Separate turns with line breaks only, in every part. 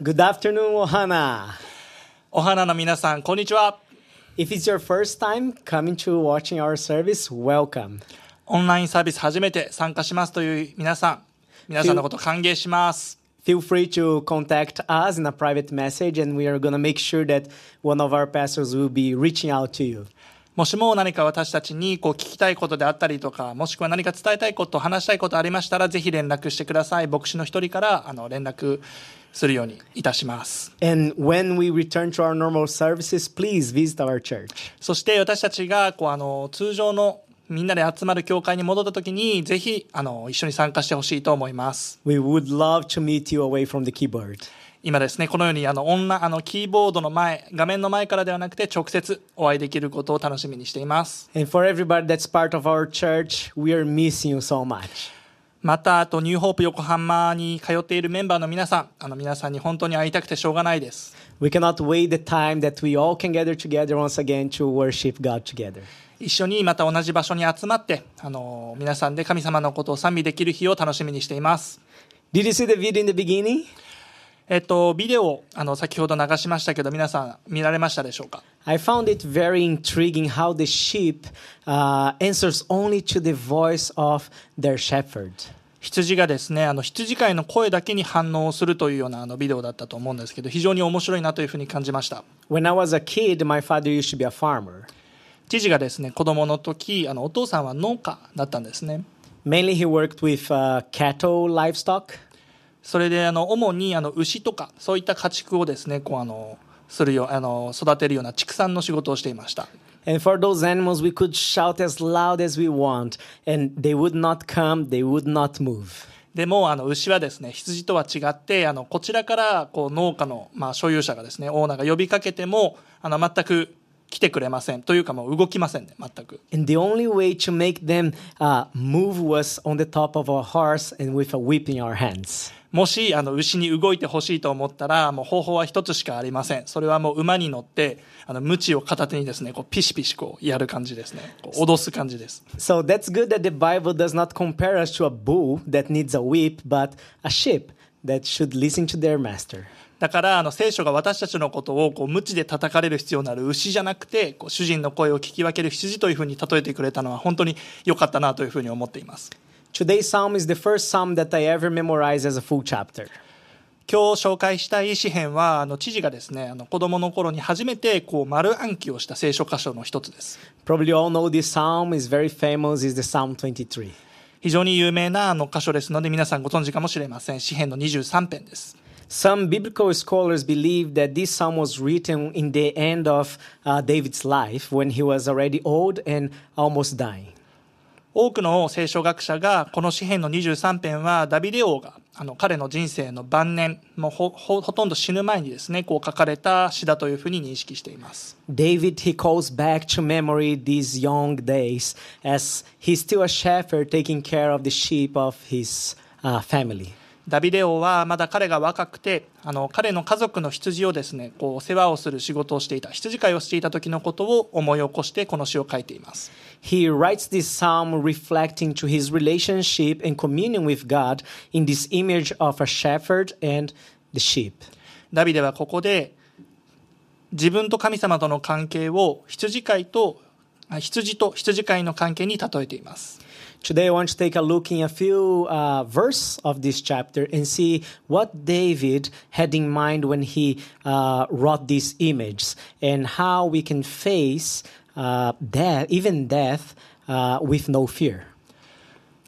Good afternoon, Ohana.
お花の皆さん、こんにちは。
If it's your first time coming to watching our service, welcome.
オンラインサービス初めて参加しますという皆さん、皆さんのこと歓迎します。
Feel free to contact us in a private message, and we are going to make sure that one of our pastors will be reaching out to you.
もしも何か私たちにこう聞きたいことであったりとか、もしくは何か伝えたいこと、話したいことありましたら、ぜひ連絡してください。牧師の一人からあの連絡するようにいたします。
And when we return to our normal services, please visit our church.
そして私たちがこうあの通常のみんなで集まる教会に戻った時に、ぜひあの一緒に参加してほしいと思います。
We would love to meet you away from the keyboard.
今ですね、このようにあのオンラあのキーボードの前、画面の前からではなくて直接お会いできることを楽しみにしています。
And for everybody that's part of our church, we are missing you so much.
また、あとニューホープ横浜に通っているメンバーの皆さん、あの皆さんに本当に会いたくてしょうがないです。
We cannot wait the time that we all can gather together once again to worship God together.
一緒にまた同じ場所に集まって、あの皆さんで神様のことを賛美できる日を楽しみにしています。
Did you see the video in the beginning?
えっと、ビデオをあの先ほど流しましたけど、皆さん見られましたでしょうか
I found it very intriguing how the sheep uh, answers only to the voice of their shepherd.
羊がですね、あの羊飼いの声だけに反応するというようなあのビデオだったと思うんですけど、非常に面白いなというふうに感じました。
When I was a kid, my father used to be a farmer.
父がですね、子供の時、あのお父さんは農家だったんですね。
Mainly, he worked with uh, cattle, livestock.
それであの主にあの牛とかそういった家畜をですね、こうあのするよあの育てるような畜産の仕事をしていました。
And for those animals, we could shout as loud as we want, and they would not come, they would not move.
でもあの牛はですね羊とは違ってあのこちらからこう農家の、まあ、所有者がですねオーナーが呼びかけてもあの全く来てくれませんというかもう動きませんね全く
And the only way to make them uh, move was on the top of a horse and with a whip in our hands.
もしあの牛に動いてほしいと思ったらもう方法は一つしかありませんそれはもう馬に乗ってあの鞭を片手にですねこうピシピシこうやる感じですねこう脅す感じです
So that's good that the Bible does not compare us to a bull that needs a whip, but a sheep that should listen to their master.
だからあの聖書が私たちのことをこう鞭で叩かれる必要のある牛じゃなくてこう主人の声を聞き分ける羊というふうに例えてくれたのは本当に良かったなというふうに思っています。
Today's psalm is the first psalm that I ever memorized as a full chapter.
今日紹介したい詩篇はあの知事がですねあの子供の頃に初めてこう丸暗記をした聖書箇所の一つです。
Probably all know this psalm. Is very famous, is the Psalm 23.
非常に有名なあの箇所ですので皆さんご存知かもしれません。詩篇の23編です
Some biblical scholars believe that this psalm was written in the end of uh, David's life when he was already old and almost dying.
多くの聖書学者がこの詩篇の23編はダビデ王があの彼の人生の晩年もうほほほとんど死ぬ前にですねこう書かれた詩だというふうに認識しています
David, he calls back to memory these young days as he's still a shepherd taking care of the sheep of his uh, family.
ダビデ王はまだ彼が若くてあの彼の家族の羊をですねこう世話をする仕事をしていた羊飼いをしていた時のことを思い起こしてこの詩を書いています
He writes this psalm reflecting to his relationship and communion with God in this image of a shepherd and the sheep.
ダビデはここで自分と神様との関係を羊飼いとあ羊と羊飼いの関係に例えています
Today, I want to take a look in a few uh, verses of this chapter and see what David had in mind when he uh, wrote these images and how we can face uh, death, even death, uh, with no fear.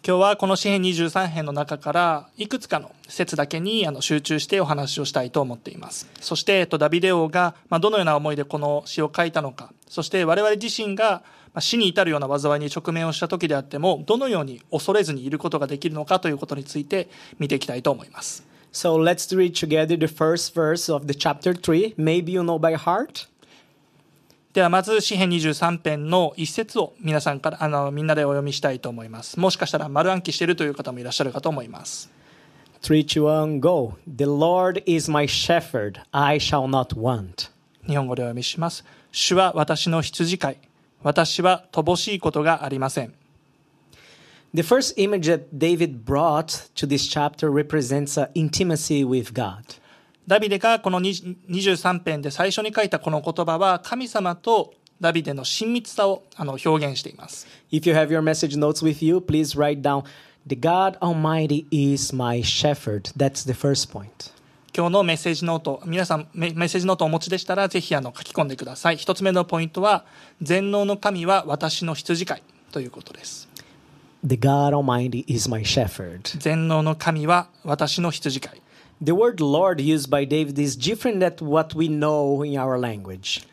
今日はこの詩編23編の中からいくつかの説だけにあの集中してお話をしたいと思っていますそして、えっと、ダビデ王が、まあ、どのような思いでこの詩を書いたのかそして我々自身がまあ死に至るような災いに直面をした時であってもどのように恐れずにいることができるのかということについて見ていきたいと思います
So let's read together the first verse of the chapter 3. Maybe you know by heart.
ではまず詩編23編の一節を皆さんからあのみんなでお読みしたいと思いますもしかしたら丸暗記しているという方もいらっしゃるかと思います
3, 2, 1, go. The Lord is my shepherd, I shall not want.
日本語でお読みします主は私の羊飼い私は乏しいことがありません
The first image that David brought to this chapter represents uh, intimacy with God.
ダビデがこの20 23編で最初に書いたこの言葉は神様とダビデの親密さをあの表現しています。
If you have your message notes with you, please write down The God Almighty is my shepherd. That's the first point.
今日のメッセージノート、皆さんメメッセージノートをお持ちでしたら、ぜひあの書き込んでください。一つ目のポイントは、全能の神は私の羊飼いということです。
The God Almighty is my shepherd.
全能の神は私の羊飼い。
The word Lord used by David is different than what we know in our language.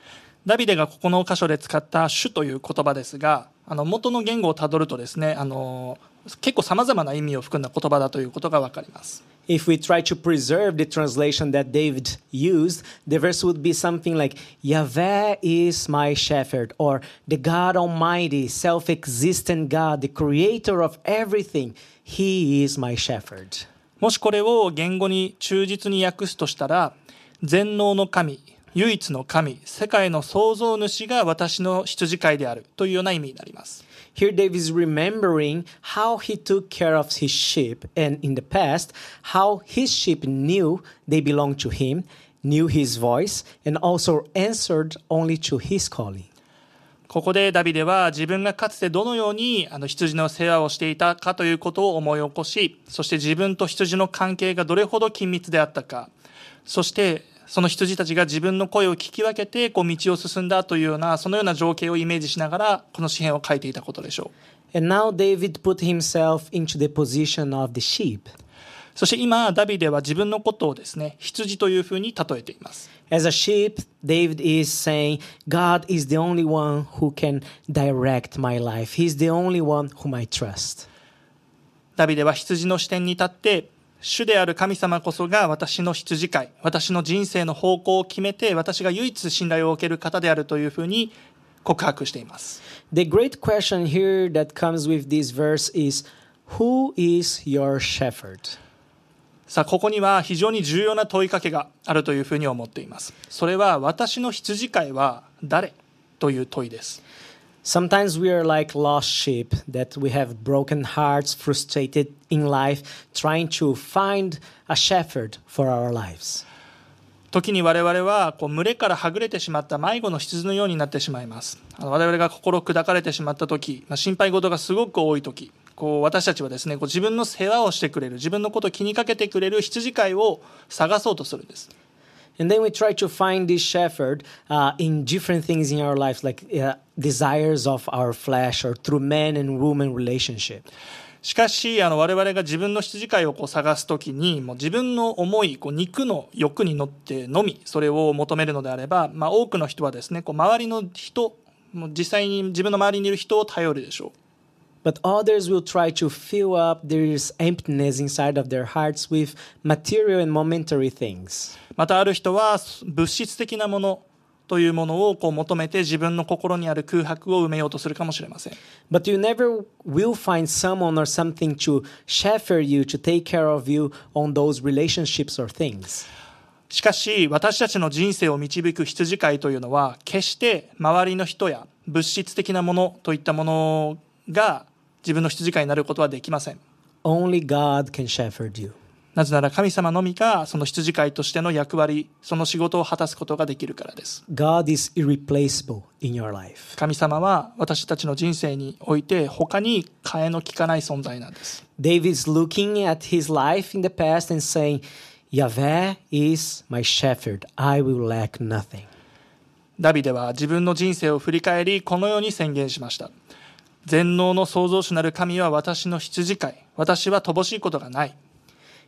ダビデがここの箇所で使った主という言葉ですが、あの元の言語をたどるとですね、あの結構さまざまな意味を含んだ言葉だということがわかります。
If we try to preserve the translation that David used, the verse would be something like Yahweh is my shepherd, or the God Almighty, self existent God, the creator of everything, He is my shepherd.
もしこれを言語に忠実に訳すとしたら、全能の神、唯一の神、世界の創造主が私の羊飼いであるというような意味になります。
Here, David is remembering how he took care of his sheep, and in the past, how his sheep knew they belonged to him, knew his voice, and also answered only to his calling.
ここでダビデは自分がかつてどのようにあの羊の世話をしていたかということを思い起こし、そして自分と羊の関係がどれほど緊密であったか、そしてその羊たちが自分の声を聞き分けてこう道を進んだというようなそのような情景をイメージしながらこの詩篇を書いていたことでしょう。そして今、ダビデは自分のことをですね羊というふうに例えています。ダビデは羊の視点に立って、主である神様こそが私の羊飼い、私の人生の方向を決めて、私が唯一信頼を受ける方であるというふうに告白しています。
The great question here that comes with this verse is Who is your shepherd?
さあ、ここには非常に重要な問いかけがあるというふうに思っています。それは、私の羊飼いは誰という問いです。
Sometimes we are like lost sheep that we have broken hearts, frustrated in life, trying to find a shepherd for our lives.
時に我々はこう群れからはぐれてしまった迷子の羊のようになってしまいますあの我々が心砕かれてしまった時、まあ、心配事がすごく多い時こう私たちはですねこう自分の世話をしてくれる自分のことを気にかけてくれる羊飼いを探そうとするんです
And then we try to find this shepherd uh, in different things in our lives, like uh, desires of our flesh or through man and woman relationship.
しかしあの我々が自分の羊飼いをこう探す時にもう自分の思いこう肉の欲に乗ってのみそれを求めるのであれば、まあ、多くの人はですねこう周りの人もう実際に自分の周りにいる人を頼るでしょう
But others will try to fill up this emptiness inside of their hearts with material and momentary things.
またある人は物質的なものというものをこう求めて自分の心にある空白を埋めようとするかもしれません
But you never will find someone or something to shepherd you, to take care of you on those relationships or things.
しかし私たちの人生を導く羊飼いというのは決して周りの人や物質的なものといったものが自分の羊飼いになることはできません
Only God can shepherd you.
なぜなら神様のみがその羊飼いとしての役割その仕事を果たすことができるからです
God is irreplaceable in your life.
神様は私たちの人生において他に替えの利かない存在なんです
David is looking at his life in the past and saying, Yahweh is my shepherd. I will lack nothing.
ダビデは自分の人生を振り返りこのように宣言しました全能の創造主なる神は私の羊飼い私は乏しいことがない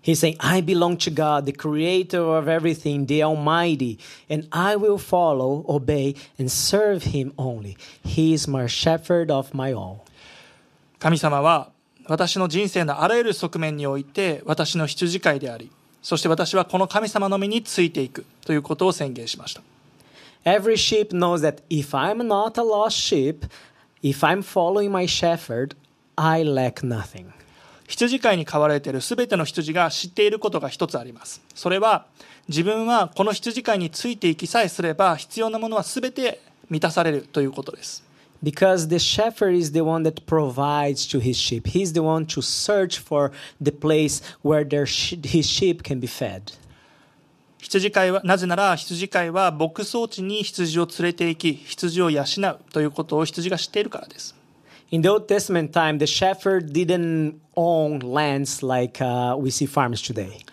He's saying, I belong to God, the creator of everything, the Almighty, and I will follow, obey, and serve Him only. He is my shepherd of my all.
神様は私の人生のあらゆる側面において私の羊飼いでありそして私はこの神様のみについていくということを宣言しました
Every sheep knows that if I'm not a lost sheep, if I'm following my shepherd, I lack nothing.
羊飼いに飼われている全ての羊が知っていることが一つありますそれは自分はこの羊飼いについていきさえすれば必要なものは全て満たされるということです
Because the shepherd is the one that provides to his sheep. He's the one to search for the place where their his sheep can be fed.
羊飼いは、なぜなら羊飼いは牧草地に羊を連れて行き、羊を養うということを羊が知っているからです。
In the Old Testament time, the shepherd didn't own lands like uh, we see farms today.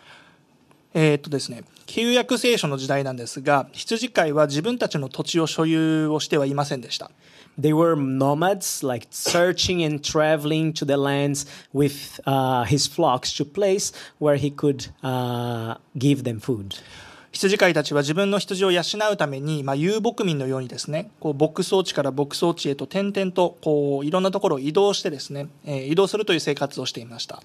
えーっとですね、旧約聖書の時代なんですが、羊飼いは自分たちの土地を所有をしてはいませんでした。
They were nomads, like searching and traveling to the lands with uh, his flocks to place where he could uh, give them food.
羊飼いたちは自分の羊を養うために、まあ、遊牧民のようにですね、こう牧草地から牧草地へと点々とこういろんなところを移動してですね、えー移動するという生活をしていました。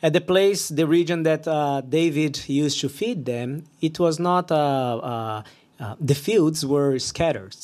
At the place, the region that uh, David used to feed them, it was not, uh, uh, uh, the fields were scattered.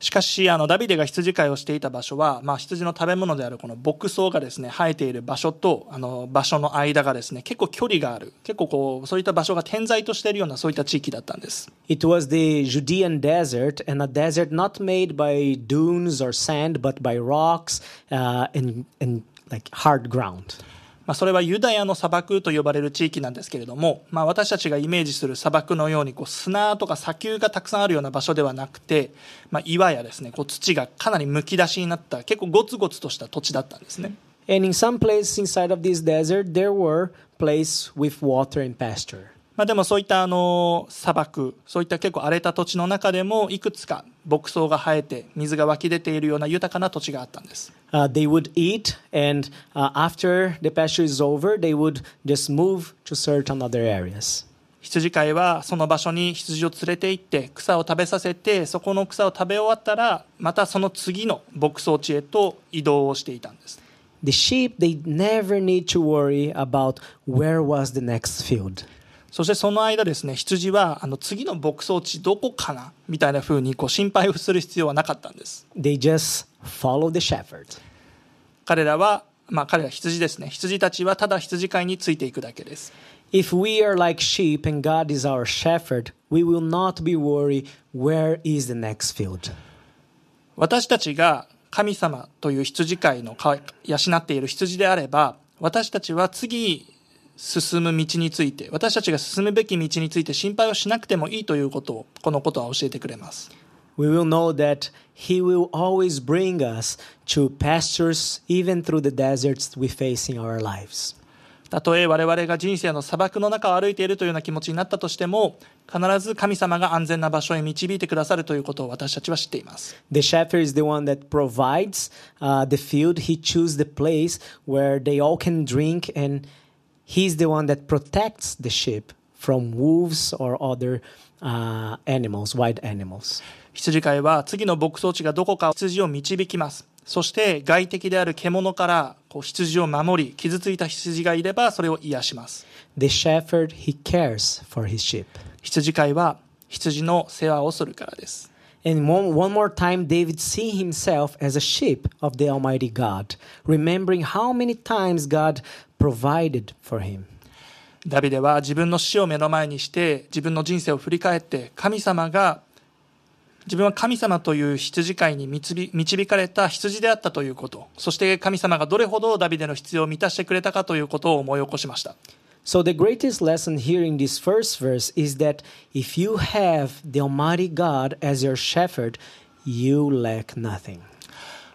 しかし、あの、ダビデが羊飼いをしていた場所は、まあ、羊の食べ物であるこの牧草がですね、生えている場所と、あの、場所の間がですね、結構距離がある。結構こう、そういった場所が点在としているような、そういった地域だったんです。
It was the Judean desert, and a desert not made by dunes or sand, but by rocks uh, and, and like hard ground.
まあ、それはユダヤの砂漠と呼ばれる地域なんですけれども、まあ、私たちがイメージする砂漠のようにこう砂とか砂丘がたくさんあるような場所ではなくて、まあ、岩やですねこう土がかなりむき出しになった結構ゴツゴツとした土地だったんですね。
And in some places inside of this desert, there were places with water and pasture.
まあ、でもそういったあの砂漠そういった結構荒れた土地の中でもいくつか牧草が生えて水が湧き出ているような豊かな土地があったんです
Uh, they would eat, and uh, after the pasture is over, they would just move to certain other areas.
羊飼いはその場所に羊を連れて行って草を食べさせてそこの草を食べ終わったらまたその次の牧草地へと移動をしていたんです
The sheep, they never need to worry about where was the next field.
そしてその間ですね羊はあの次の牧草地どこかなみたいな風にこう心配をする必要はなかったんです
They just follow the shepherd.
彼らはまあ彼ら羊ですね羊たちはただ羊飼いについていくだけです
If we are like sheep and God is our shepherd, we will not be worried where is the next field.
私たちが神様という羊飼いのか養っている羊であれば私たちは次進む道について私たちが進むべき道について心配をしなくてもいいということをこのことは教えてくれます
We will know that He will always bring us to pastures, even through the deserts we face in our lives.
たとえ我々が人生の砂漠の中を歩いているというような気持ちになったとしても必ず神様が安全な場所へ導いてくださるということを私たちは知っています
The shepherd is the one that provides uh, the field. He chooses the place where they all can drink, and He's the one that protects the sheep from wolves or other uh, animals, wild animals.
羊飼いは次の牧草地がどこか羊を導きますそして外敵である獣からこう羊を守り傷ついた羊がいればそれを癒します
The shepherd, he cares for his sheep.
羊飼いは羊の世話をするからです
And one, one more time, David see himself as a sheep of the Almighty God, remembering how many times God provided for him.
ダビデは自分の死を目の前にして自分の人生を振り返って神様が自分は神様という羊飼いに導導かれた羊であったということ。そして神様がどれほどダビデの必要を満たしてくれたかということを思い起こしました。
So, the greatest lesson here in this first verse is that if you have the Almighty God as your shepherd, you lack nothing.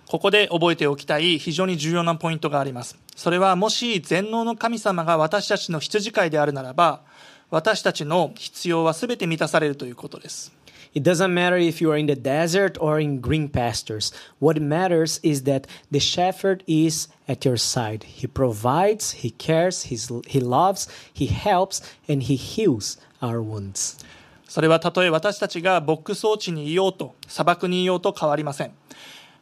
ここで覚えておきたい非常に重要なポイントがあります。それはもし全能の神様が私たちの羊飼いであるならば私たちの必要は全て満たされるということです
It doesn't matter if you are in the desert or in green pastures. What matters is that the shepherd is at your side. He provides, he cares, he's, he loves, he helps, and he heals our wounds.
それはたとえ私たちが牧草地にいようと砂漠にいようと変わりません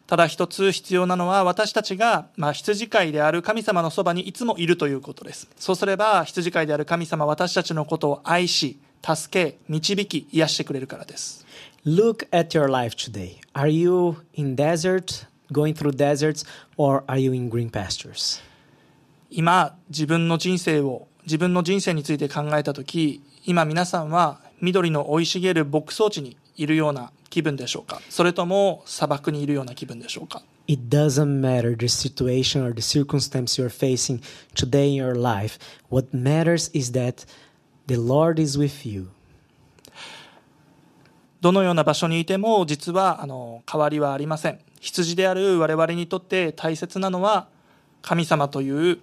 ただ一つ必要なのは私たちが、まあ、羊飼いである神様のそばにいつもいるということですそうすれば羊飼いである神様私たちのことを愛し助け導き癒してくれるからです
Look at your life today. Are you in desert, going through deserts, or are you in green pastures?
今自分の人生を自分の人生について考えた時今皆さんは緑の生い茂る牧草地にいるような気分でしょうかそれとも砂漠にいるような気分でしょうか
It doesn't matter the situation or the circumstance you're facing today in your life. What matters is that the Lord is with you.
どのような場所にいても実はあの変わりはありません羊である我々にとって大切なのは神様という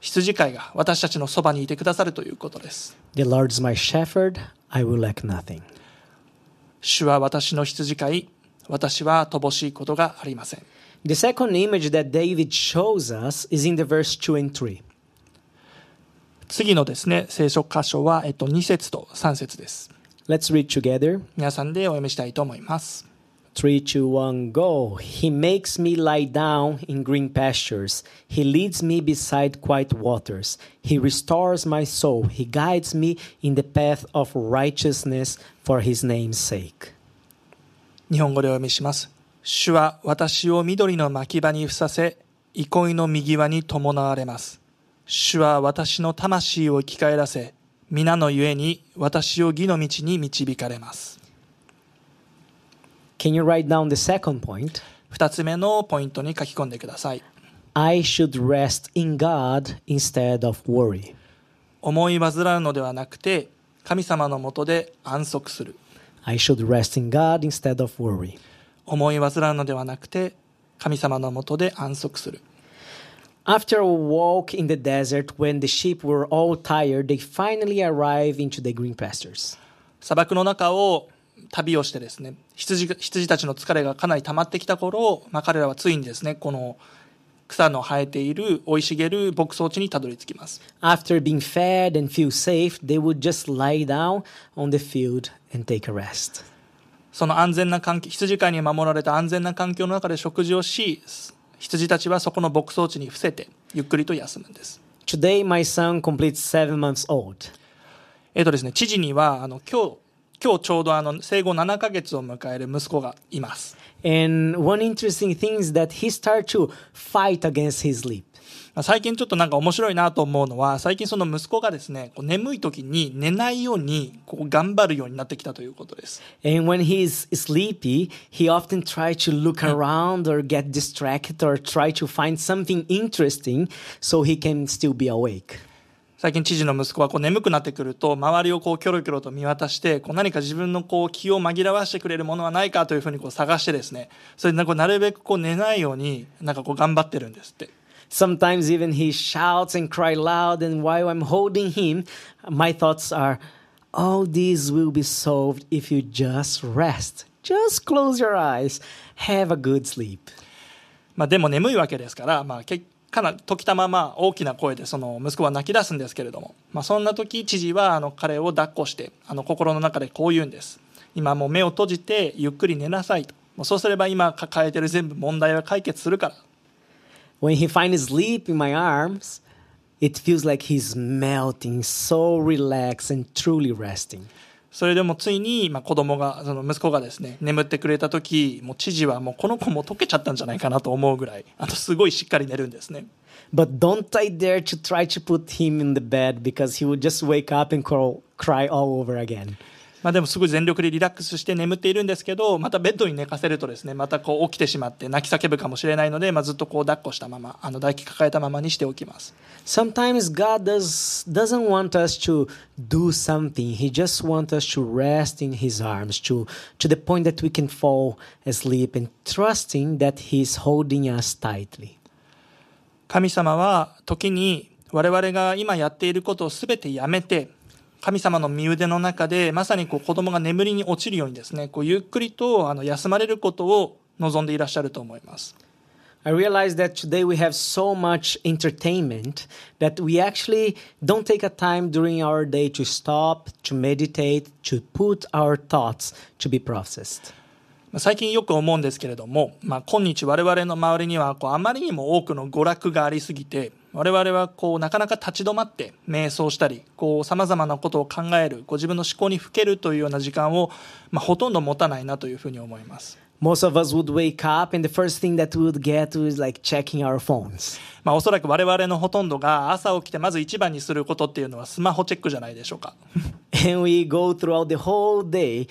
羊飼いが私たちのそばにいてくださるということです
The Lord is my shepherd, I will lack nothing.
主は私の羊飼い私は乏しいことがありません
The second image that David shows us is in the verse 2 and 3.
次のですね聖書箇所は、えっと、2節と3節です
Let's read together.
皆さんでお読みしたいと思います
Three, two, one, go. He makes me lie down in green pastures. He leads me beside quiet waters. He restores my soul. He guides me in the path of righteousness for his name's sake.
日本語でお読みします主は私を緑の牧場にふさせ憩いの右輪に伴われます主は私の魂を生き返らせ皆のゆえに私を義の道に導かれます
Can you write down the second point?
二つ目のポイントに書き込んでください
I should rest in God instead of worry.
思い煩うのではなくて神様のもとで安息する
I should rest in God instead of worry.
思い煩うのではなくて神様のもとで安息する
After a walk in the desert, when the sheep were all tired, they finally arrive into the green pastures.
砂漠の中を旅をしてですね羊が羊たちの疲れがかなり溜まってきた頃、まあ、彼らはついにですねこの草の生えている生い茂る牧草地にたどり着きます
After being fed and feel safe, they would just lie down on the field and take a rest.
その安全な環境羊飼いに守られた安全な環境の中で食事をし羊たちはそこの牧草地に伏せてゆっくりと休むんです
Today, my son completes seven months old.
えっ、とですね知事にはあの今日今日ちょうどあの生後7ヶ月を迎える息子がいます
And one interesting thing is that he started to fight against his sleep.
まあ最近ちょっとなんか面白いなと思うのは最近その息子がですねこう眠い時に寝ないようにこう頑張るようになってきたということです。
And when he's sleepy, he often tries to look around or get distracted or try to find something interesting so he can still be awake.
最近知事の息子はこう眠くなってくると周りをこうキョロキョロと見渡してこう何か自分のこう気を紛らわしてくれるものはないかというふうにこう探してですね。それでなるべくこう寝ないようになんかこう頑張ってるんですって
Sometimes even he shouts and cries loud, and while I'm holding him, my thoughts are, all this will be solved if you just rest. Just close your eyes. Have a good sleep.
まあ、でも眠いわけですから、まあ、けかな時たまま大きな声でその息子は泣き出すんですけれども、まあ、そんな時知事はあの彼を抱っこしてあの心の中でこう言うんです今もう目を閉じてゆっくり寝なさいともうそうすれば今抱えてる全部問題は解決するから
When he finds sleep in my arms, it feels like he's melting, so relaxed and truly resting.
それでもついに、まあ、子供がその息子がですね眠ってくれた時もう知事はもうこの子も溶けちゃったんじゃないかなと思うぐらいあとすごいしっかり寝るんですね
But don't I dare to try to put him in the bed because he would just wake up and crawl, cry all over again.
まあ、でもすごい全力でリラックスして眠っているんですけどまたベッドに寝かせるとですねまたこう起きてしまって泣き叫ぶかもしれないので、まあ、ずっとこう抱っこしたままあの抱きかかえたままにしておきます
Sometimes God does, doesn't want us to do something. He just wants us to rest in His arms, to, to the point that we can fall asleep and trusting that He's holding us tightly.
神様は時に我々が今やっていることを全てやめて神様の身腕の中でまさにこう子供が眠りに落ちるようにですねこうゆっくりとあの休まれることを望んでいらっしゃると思います
I realize that today we have so much entertainment that we actually don't take a time during our day to stop, to meditate, to put our thoughts to be processed.
最近よく思うんですけれども、まあ、今日我々の周りにはこうあまりにも多くの娯楽がありすぎて我々はこうなかなか立ち止まって瞑想したりさまざまなことを考えるご自分の思考にふけるというような時間を、まあ、ほとんど持たないなというふうに思います。
Most of us would wake up and the first thing that we would get to is like checking our phones.
まあ、おそらく我々のほとんどが朝起きてまず一番にすることっていうのはスマホチェックじゃないでしょうか。
And we go throughout the whole day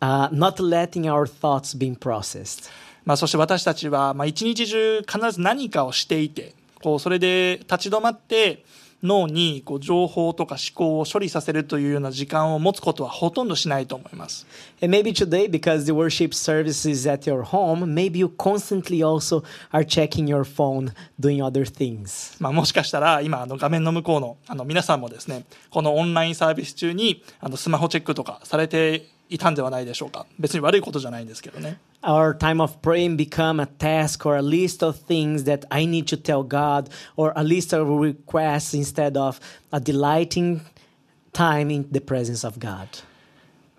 uh, not letting our thoughts being processed.
まあ、そして私たちは、まあ、一日中必ず何かをしていてこうそれで立ち止まって脳にこう情報とか思考を処理させるというような時間を持つことはほとんどしないと思います。
And maybe today, because the worship service is at your home, maybe you constantly also are checking your phone, doing other things.
まあ、もしかしたら今あの画面の向こうのあの皆さんもですねこのオンラインサービス中にあのスマホチェックとかされていたんではないでしょうか。別に悪いことじゃないんですけどね。
Our time of praying become a task or a list of things that I need to tell God, or a list of requests instead of a delighting time in the presence of God.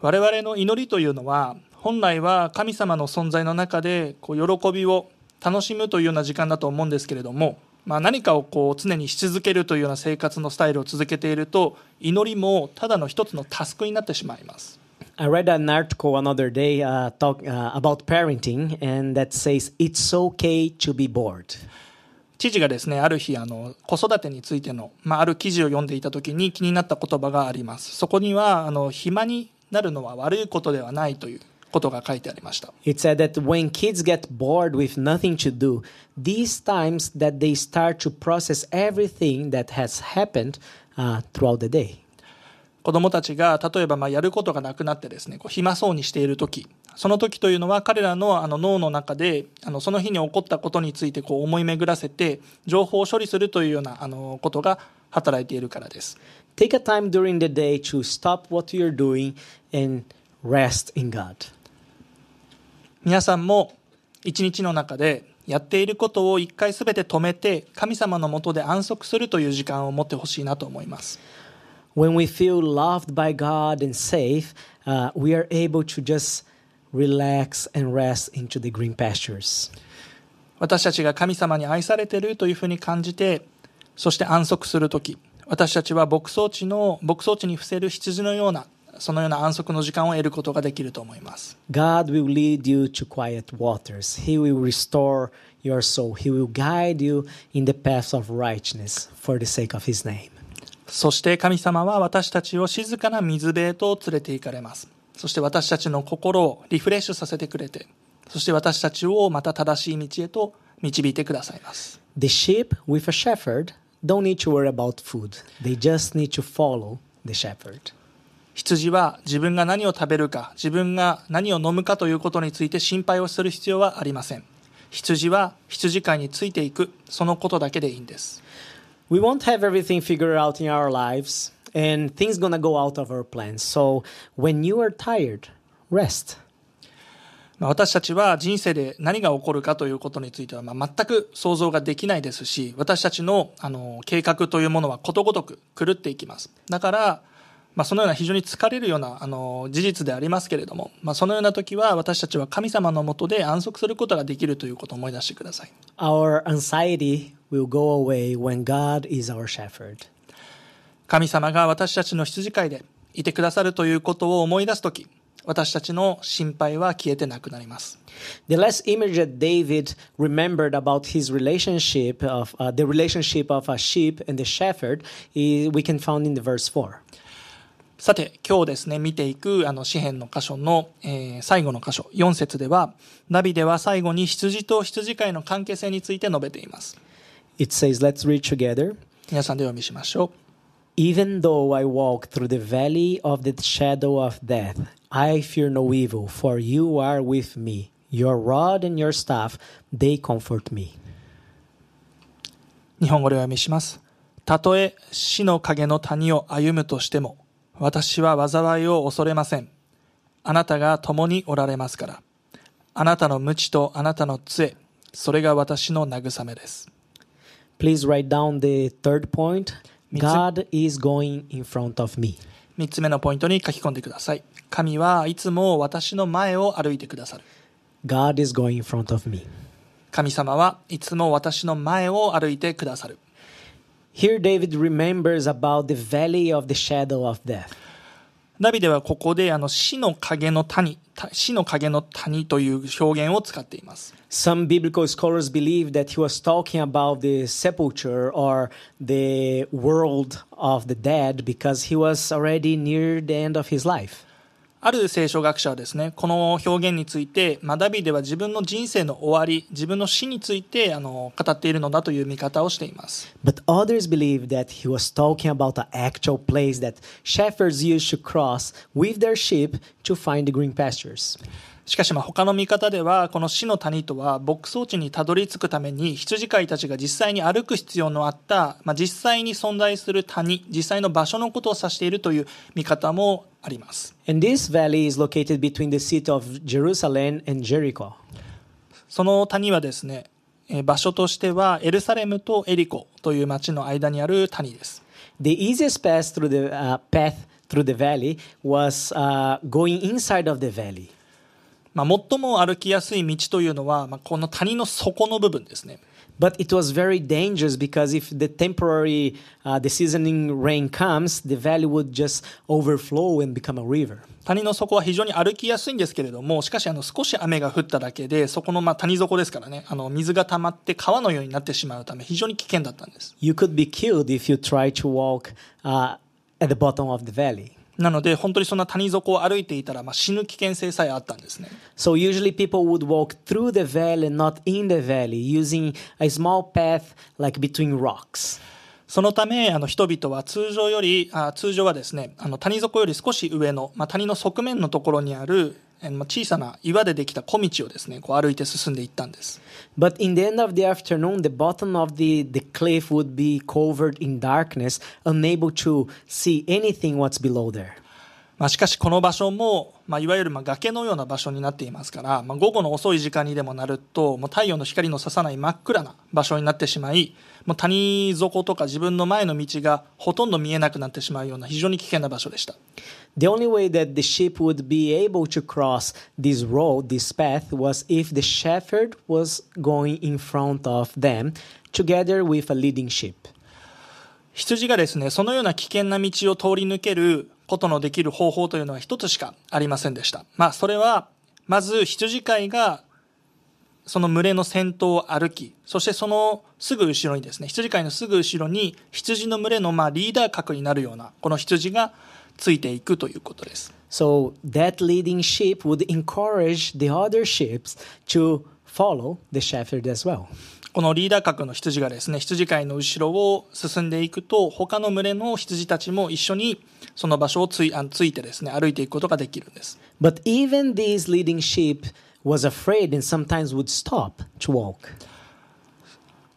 我々の祈りというのは本来は神様の存在の中でこう喜びを楽しむというような時間だと思うんですけれども、まあ、何かをこう常にし続けるというような生活のスタイルを続けていると祈りもただの一つのタスクになってしまいます
I read an article another day uh, talk, uh, about parenting, and that says it's okay to be bored.
知事がですねある日あの子育てについての、まあ、ある記事を読んでいた時に気になった言葉がありますそこにはあの暇になるのは悪いことではないということが書いてありました
It said that when kids get bored with nothing to do, these times that they start to process everything that has happened uh, throughout the day.
子供たちが例えばまあやることがなくなってですねこう暇そうにしている時その時というのは彼らのあの脳の中であのその日に起こったことについてこう思い巡らせて情報を処理するというようなあのことが働いているからです
Take a time during the day to stop what you're doing and rest in God.
皆さんも一日の中でやっていることを一回すべて止めて神様のもとで安息するという時間を持ってほしいなと思います
When we feel loved by God and safe, uh, we are able to just relax and rest into the green pastures.
私たちが神様に愛されているというふうに感じてそして安息する時私たちは牧草地の牧草地に伏せる羊のようなそのような安息の時間を得ることができると思います
God will lead you to quiet waters. He will restore your soul. He will guide you in the paths of righteousness for the sake of His name.
そして神様は私たちを静かな水辺へと連れて行かれます。そして私たちの心をリフレッシュさせてくれてそして私たちをまた正しい道へと導いてくださいます。
The sheep with a shepherd don't need to worry about food, they just need to follow the shepherd.
羊は自分が何を食べるか自分が何を飲むかということについて心配をする必要はありません。羊は羊飼いについていくそのことだけでいいんです
We won't have everything figured out in our lives, and things gonna go out of our plans. So when you are tired, rest.
まあ私たちは人生で何が起こるかということについてはまあ全く想像ができないですし私たちのあの計画というものはことごとく狂っていきますだから、まあ、そのような非常に疲れるようなあの事実でありますけれども、まあ、そのような時は私たちは神様のもとで安息することができるということを思い出してください
Our anxiety will go away when God is our shepherd.
神様が私たちの羊飼いでいてくださるということを思い出す時私たちの心配は消えてなくなります
The last image that David remembered about his relationship of uh, the relationship of a sheep and the shepherd, is, we can found in the verse four.
さて今日ですね見ていくあの詩篇の箇所の、えー最後の箇所4節ではダビデは最後に羊と羊飼いの関係性について述べています
It says, "Let's read together."
皆さんでお読みしましょう
Even though I walk through the valley of the shadow of death, I fear no evil, for you are with me. Your rod and your staff, they comfort me.
日本語でお読みしますたとえ死の影の谷を歩むとしても私は災いを恐れませんあなたが共におられますからあなたの鞭とあなたの杖それが私の慰めです
Please write down the third point.
Mitsu-
God is going in front of me.
3つ目のポイントに書き込んでください神はいつも私の前を歩いてくださる
God is going in front of me.
神様はいつも私の前を歩いてくださる
Here, David remembers about the valley of the shadow of death.
ナビではここであの死の影の谷死の影の谷という表現を使っています
Some biblical scholars believe that he was talking about the sepulture or the world of the dead because he was already near the end of his life.
ある聖書学者はですね、この表現について、まあ、ダビデは自分の人生の終わり、自分の死についてあの語っているのだという見方をしています。
But others believe that he was talking about an actual place that shepherds used to cross with their sheep to find the green pastures.
しかしまあ他の見方ではこの死の谷とは牧草地にたどり着くために羊飼いたちが実際に歩く必要のあった、まあ、実際に存在する谷実際の場所のことを指しているという見方もあります
And this valley is located between the city of Jerusalem and Jericho.
その谷はですねえー場所としてはエルサレムとエリコという町の間にある谷です
The easiest path through the uh, path through the valley was uh, going inside of the valley.
まあ、最も歩きやすい道というのは、まあ、この谷の底の部分ですね
But it was very dangerous because if the temporary, uh, the seasoning rain comes, the valley would just overflow and become a river.
谷の底は非常に歩きやすいんですけれどもしかしあの少し雨が降っただけでそこのまあ谷底ですからねあの水が溜まって川のようになってしまうため非常に危険だったんです
You could be killed if you try to walk uh, at the bottom of the valley.
なので本当にそんな谷底を歩いていたらまあ死ぬ危険性さえあったんですね
So usually people would walk through the valley not in the valley using a small path like between rocks.
そのためあの人々は通常よりあ通常はですねあの谷底より少し上の、まあ、谷の側面のところにある小さな岩でできた小道をですねこう歩いて進んでいったんです
But in the end of the afternoon, the bottom of the, the cliff would be covered in darkness, unable to see anything what's below there.
まあ、しかしこの場所も、まあ、いわゆるまあ崖のような場所になっていますから、まあ、午後の遅い時間にでもなるともう太陽の光の差さない真っ暗な場所になってしまいもう谷底とか自分の前の道がほとんど見えなくなってしまうような非常に危険な場所でした
The only way that the sheep would be able to cross this road, this path, was if the shepherd was going in front of them together with a leading sheep.
羊がですねそのような危険な道を通り抜けることのできる方法というのは一つしかありませんでしたまあそれはまず羊飼いがその群れの先頭を歩きそしてそのすぐ後ろにですね羊飼いのすぐ後ろに羊の群れのまあリーダー格になるようなこの羊がついていくということです
So that leading sheep would encourage the other sheep to follow the shepherd as well.
このリーダー格の羊がですね羊飼いの後ろを進んでいくと他の群れの羊たちも一緒にその場所をついあついてですね歩いていくことができるんです
But even these leading sheep was afraid and sometimes would stop to walk.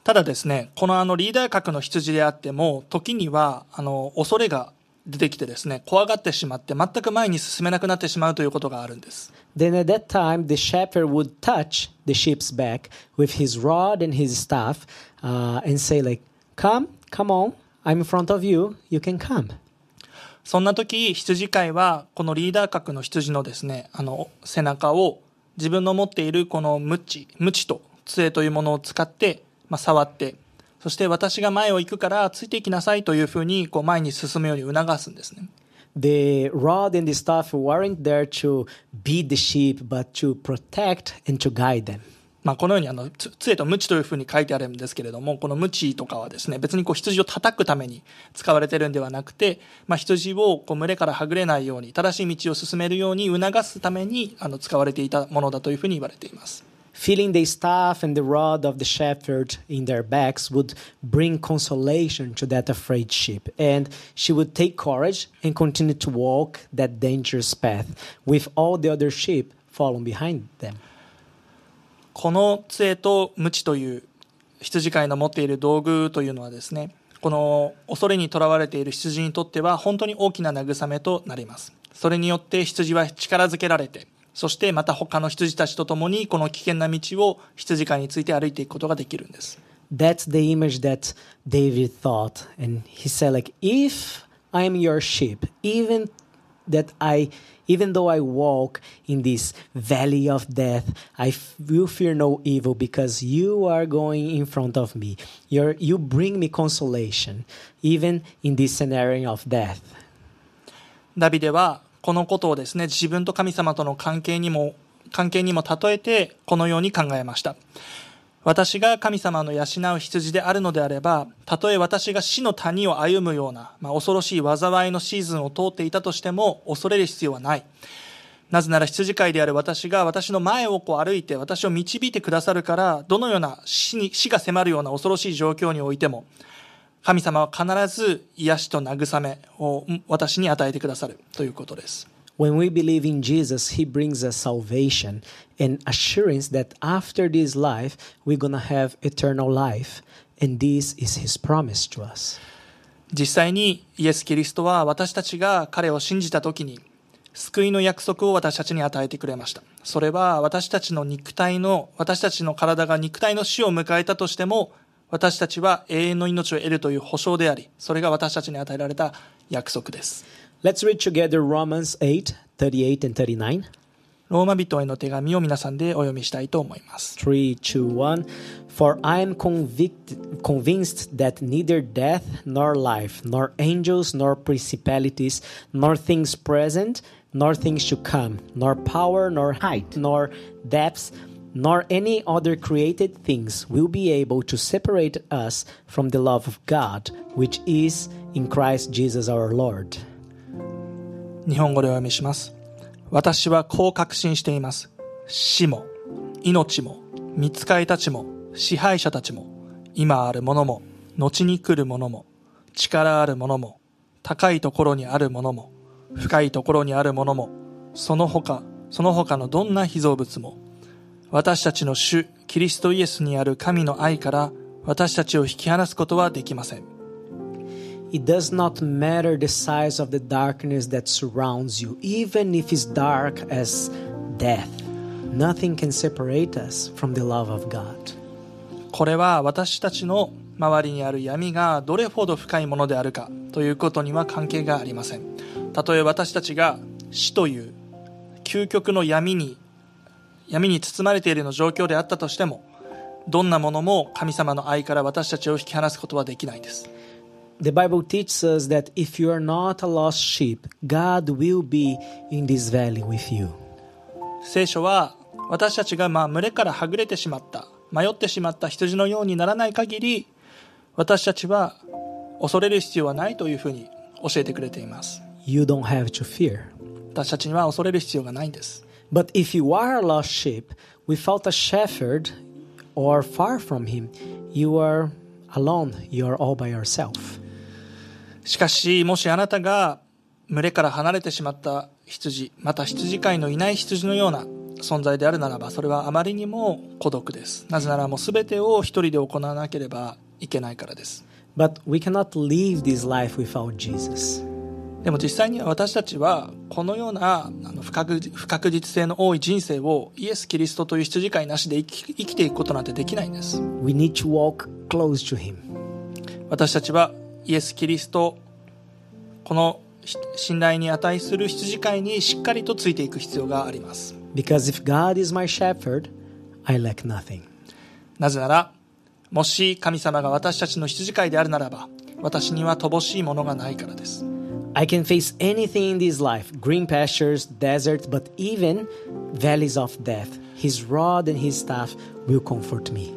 ただですねこのあのリーダー格の羊であっても時にはあの恐れが出てきてですね怖がってしまって全く前に進めなくなってしまうということがあるんです
Then at that time, the shepherd would touch the sheep's back with his rod and his staff uh, and say, like, come, come on, I'm in front of you, you can come.
そんな時羊飼いはこのリーダー格の羊のですねあの背中を自分の持っているこのムチムチと杖というものを使って、まあ、触ってそして私が前を行くからついていきなさいというふうにこう前に進むように促すんですね
The rod and the staff weren't there to beat the sheep, but to protect and to guide them.
まあ、このようにあの杖と鞭というふうに書いてあるんですけれどもこの鞭とかはですね別にこう羊を叩くために使われてるんではなくて、まあ、羊をこう群れからはぐれないように正しい道を進めるように促すためにあの使われていたものだというふうに言われています
Feeling the staff and the rod of the shepherd in their backs would bring consolation to that afraid sheep, and she would take courage and continue to walk that dangerous path with all the other sheep following behind them.
この杖と鞭という羊飼いの持っている道具というのはですねこの恐れにとらわれている羊にとっては本当に大きな慰めとなりますそれによって羊は力づけられてそしてまた他の羊たちと共にこの危険な道を羊飼いについて歩いていくことができるんです
That's the image that David thought, and he said, like, if I am your sheep, even that I even though I walk in this valley of death, I will fear no evil because you are going in front of me. You're, you bring me consolation, even in this scenario of death.
ダビデはこのことをですね自分と神様との関係にも関係にも例えてこのように考えました。私が神様の養う羊であるのであればたとえ私が死の谷を歩むような、まあ、恐ろしい災いのシーズンを通っていたとしても恐れる必要はない。なぜなら羊飼いである私が私の前をこう歩いて私を導いてくださるから、どのような死に死が迫るような恐ろしい状況においても、神様は必ず癒しと慰めを私に与えてくださるということです。
When we believe in Jesus, He brings us salvation and assurance that after this life, we're to have eternal life. And this is His promise to us.
実際にイエス・キリストは私たちが彼を信じた時に救いの約束を私たちに与えてくれましたそれは私たちの肉体の私たちの体が肉体の死を迎えたとしても私たちは永遠の命を得るという保証でありそれが私たちに与えられた約束です
Let's read together Romans 8 38 and 39.
ローマ人への手紙を皆さんでお読みしたいと思います
3, 2, 1. For I am convict, convinced that neither death nor life, nor angels nor principalities, nor things present, nor things to come, nor power, nor height, nor depths, nor any other created things will be able to separate us from the love of God, which is in Christ Jesus our Lord.
日本語でお読みします。私はこう確信しています。死も、命も、見つかりたちも、支配者たちも、今あるものも、後に来るものも、力あるものも、高いところにあるものも、深いところにあるものも、その他、その他のどんな被造物も、私たちの主、キリストイエスにある神の愛から、私たちを引き離すことはできません。
It does not matter the size of the darkness that surrounds you, even if it's dark as death. Nothing can separate us from the love of God.
これは私たちの周りにある闇がどれほど深いものであるかということには関係がありませんたとえ私たちが死という究極の闇に闇に包まれているような状況であったとしてもどんなものも神様の愛から私たちを引き離すことはできないんです
The Bible teaches us that if you are not a lost sheep, God will be in this valley with you.
聖書は私たちがまあ群れからはぐれてしまった迷ってしまった羊のようにならない限り私たちは恐れる必要はないというふうに教えてくれています
You don't have to fear.
私たちには恐れる必要がないんです
But if you are a lost sheep without a shepherd or far from him, you are alone. You are all by yourself.
しかしもしあなたが群れから離れてしまった羊また羊飼いのいない羊のような存在であるならばそれはあまりにも孤独ですなぜならもう全てを一人で行わなければいけないからです
But we cannot live this life without Jesus.
でも実際には私たちはこのようなあの不確実性の多い人生をイエス・キリストという羊飼いなしで生き生きていくことなんてできないんです
We need to walk close to him.
私たちはイエス・キリストこのひ信頼に値する羊飼いにしっかりとついていく必要があります
Because if God is my shepherd, I lack nothing.
なぜならもし神様が私たちの羊飼いであるならば私には乏しいものがないからです
I can face anything in this life green pastures, desert, but even valleys of death. His rod and his staff will comfort me.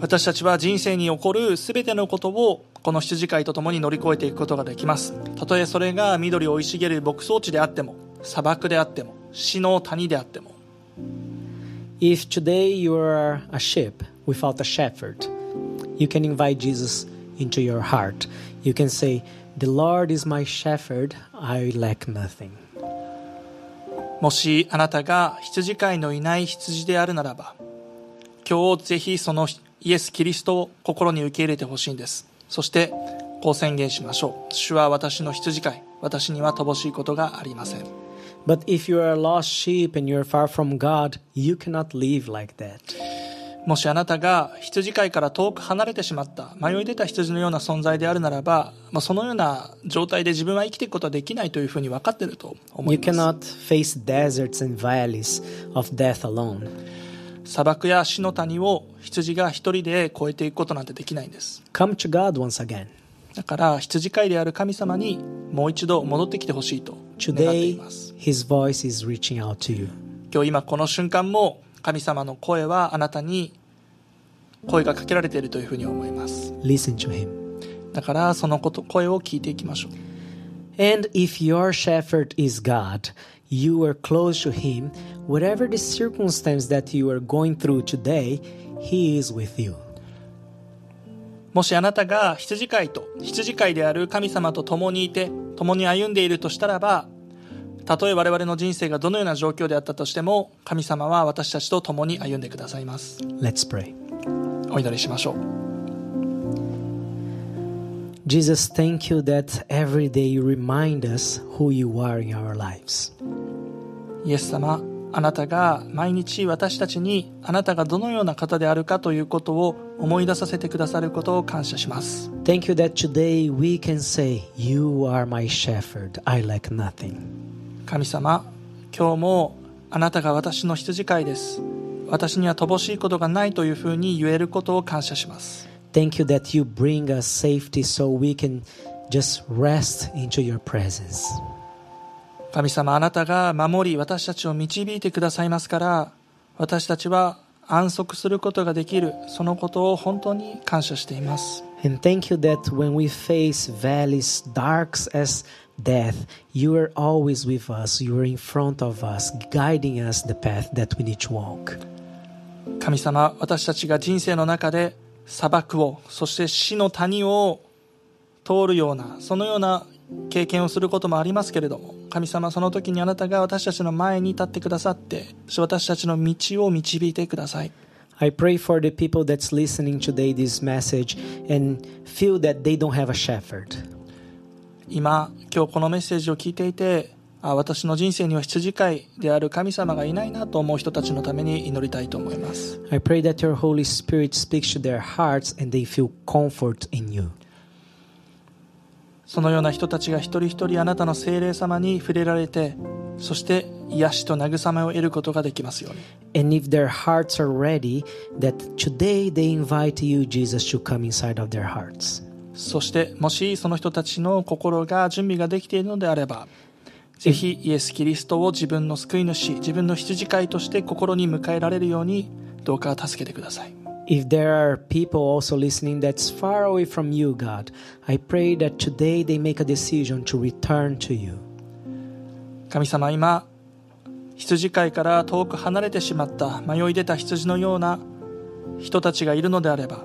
私たちは人生に起こる全てのことをこの羊飼いと共に乗り越えていくことができますたとえそれが緑生い茂る牧草地であっても砂漠であっても死の谷であっても
If today you are a sheep without a shepherd, you can invite Jesus into your heart. You can say, The Lord is my shepherd, I lack nothing.
もしあなたが羊飼いのいない羊であるならば今日ぜひそのイエス・キリストを心に受け入れてほしいんですそしてこう宣言しましょう主は私の羊飼い私には乏しいことがありません
But if you are a lost sheep and you're far from God, you cannot live like that.
もしあなたが羊飼いから遠く離れてしまった迷い出た羊のような存在であるならば、まあ、そのような状態で自分は生きていくことはできないというふうに分かっていると思います
cannot face deserts and valleys of death alone.
砂漠や死の谷を羊が一人で越えていくことなんてできないんです
Come to God once again.
だから羊飼いである神様にもう一度戻ってきてほしいと願ってい
Today,
ます
His voice is reaching out to you.
今日今この瞬間も神様の声はあなたに声がかけられているというふうに思います
Listen to Him.
だからそのこと声を聞いていきましょう
And if your shepherd is God, you are close to Him, whatever the circumstance that you are going through today, He is with you.
もしあなたが羊飼いと羊飼いである神様と共にいて共に歩んでいるとしたらばたとえ我々の人生がどのような状況であったとしても神様は私たちと共に歩んでくださいます
Let's pray.
お祈りしましょう
Jesus, thank you that every day you remind us who you are in our lives.
イエス様あなたが毎日私たちにあなたがどのような方であるかということを思い出させてくださることを感謝します
Thank you that today we can say, You are my shepherd, I lack nothing.
神様今日もあなたが私の羊飼いです私には乏しいことがないというふうに言えることを感謝します
Thank you that you bring us safety so we can just rest into your presence.
神様あなたが守り私たちを導いてくださいますから私たちは安息することができるそのことを本当に感謝しています
And thank you that when we face valleys dark as death, you are always with us. You are in front of us, guiding us the path that we need to walk.
神様私たちが人生の中で砂漠をそして死の谷を通るようなそのような経験をすることもありますけれども神様その時にあなたが私たちの前に立ってくださってそして私たちの道を導いてください
I pray for the people that's listening today this message and feel that they don't have a shepherd.
今今日このメッセージを聞いていてあ私の人生には羊飼いである神様がいないなと思う人たちのために祈りたいと思います
I pray that your Holy Spirit speaks to their hearts and they feel comfort in you.
そのような人たちが一人一人あなたの精霊様に触れられてそして癒しと慰めを得ることができますように
And if their hearts are ready, that today they invite you, Jesus, to come inside of their hearts.
そしてもしその人たちの心が準備ができているのであればぜひイエス・キリストを自分の救い主自分の羊飼いとして心に迎えられるようにどうか助けてください
If there are people also listening that's far away from you, God, I pray that today they make a decision to return to you.
神様今羊飼いから遠く離れてしまった迷い出た羊のような人たちがいるのであれば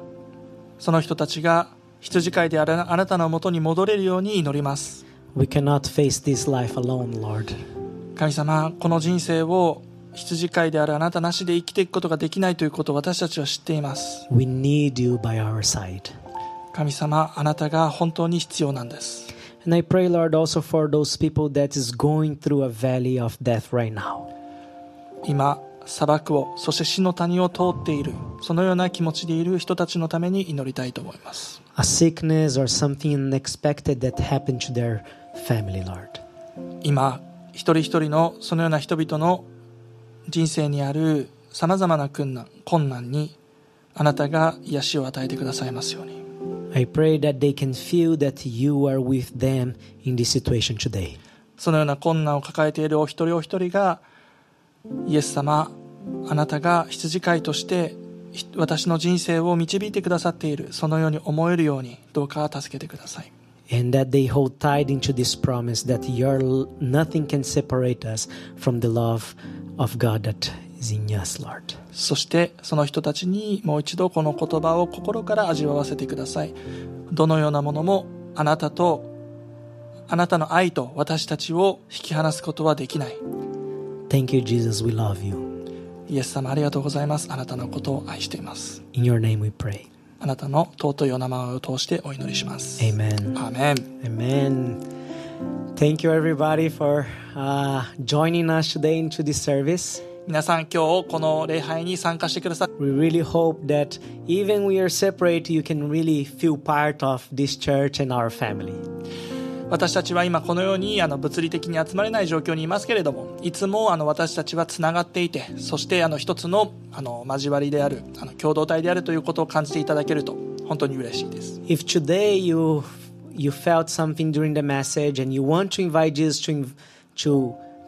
その人たちが羊飼いであるあなたのもとに戻れるように祈ります
We cannot face this life alone, Lord.
神様この人生を羊飼いであるあなたなしで生きていくことができないということを私たちは知っています
We need you by our side.
神様あなたが本当に必要なんです
And I pray, Lord, also for those people that is going through a valley of death right now.
今砂漠をそして死の谷を通っているそのような気持ちでいる人たちのために祈りたいと思います
A sickness or something unexpected that happened to their family, Lord.
今一人一人のそのような人々の人生にあるさまざまな困難困難にあなたが癒しを与えてくださいますように
I pray that they can feel that you are with them in this situation today.
そのような困難を抱えているお一人お一人がイエス様あなたが羊飼いとしてひ私の人生を導いてくださっているそのように思えるようにどうか助けてください
And that they hold tight into this promise that your nothing can separate us from the love of God that is in us, Lord.
そしてその人たちにもう一度この言葉を心から味わわせてくださいどのようなものもあなたとあなたの愛と私たちを引き離すことはできない
Thank you, Jesus. We love you.
イエス様ありがとうございますあなたのことを愛しています
In your name we pray.
あなたの尊いお名前を通してお祈りします
Amen.
アーメン
Amen. Thank you, everybody, for uh, joining us today into this service.
皆さん今日この礼拝に参加してくださっ
We really hope that even we are separate, you can really feel part of this church and our family.
私たちは今このようにあの物理的に集まれない状況にいますけれどもいつもあの私たちはつながっていてそしてあの一つのあの交わりであるあの共同体であるということを感じていただけると本当に嬉しいです
If today you you felt something during the message and you want to invite Jesus to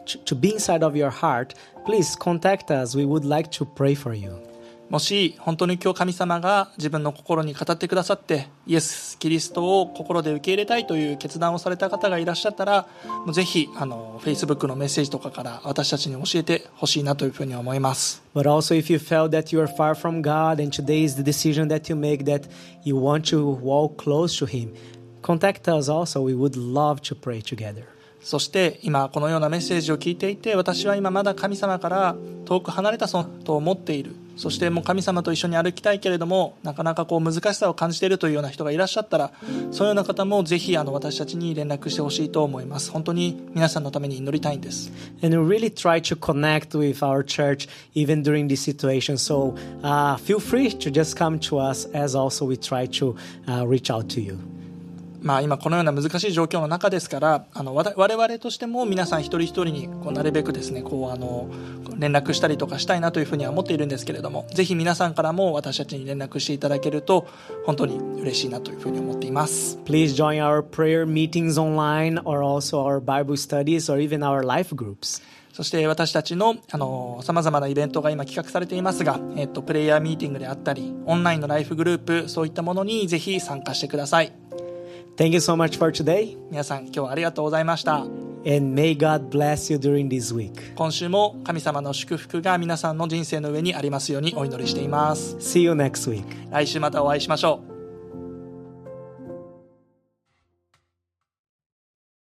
to, to be inside of your heart, please contact us. We would like to pray for you.
もし本当に今日神様が自分の心に語ってくださってイエス・キリストを心で受け入れたいという決断をされた方がいらっしゃったらもうぜひあの Facebook のメッセージとかから私たちに教えてほしいなというふうに思います
But also, if you felt that you are far from God and today is the decision that you make that you want to walk close to Him, contact us also. We would love to pray together.
そして今このようなメッセージを聞いていて私は今まだ神様から遠く離れたそと思っているそしてもう神様と一緒に歩きたいけれどもなかなかこう難しさを感じているというような人がいらっしゃったらそういうような方もぜひあの私たちに連絡してほしいと思います本当に皆さんのために祈りたいんです
And we really try to connect with our church even during this situation. So uh, feel free to just come to us as also we try to uh, reach out to you.
まあ、今このような難しい状況の中ですからあの我々としても皆さん一人一人にこうなるべくですねこうあの連絡したりとかしたいなというふうには思っているんですけれどもぜひ皆さんからも私たちに連絡していただけると本当に嬉しいなというふうに思っています
Please join our prayer meetings online or also our Bible studies or even our life groups.
そして私たちのあの様々なイベントが今企画されていますが、えっと、プレイヤーミーティングであったりオンラインのライフグループそういったものにぜひ参加してください
Thank you so much for today,
皆さん今日はありがとうございました
and may God bless you during this week.
今週も神様の祝福が皆さんの人生の上にありますようにお祈りしています
See you next week.
来週またお会いしましょう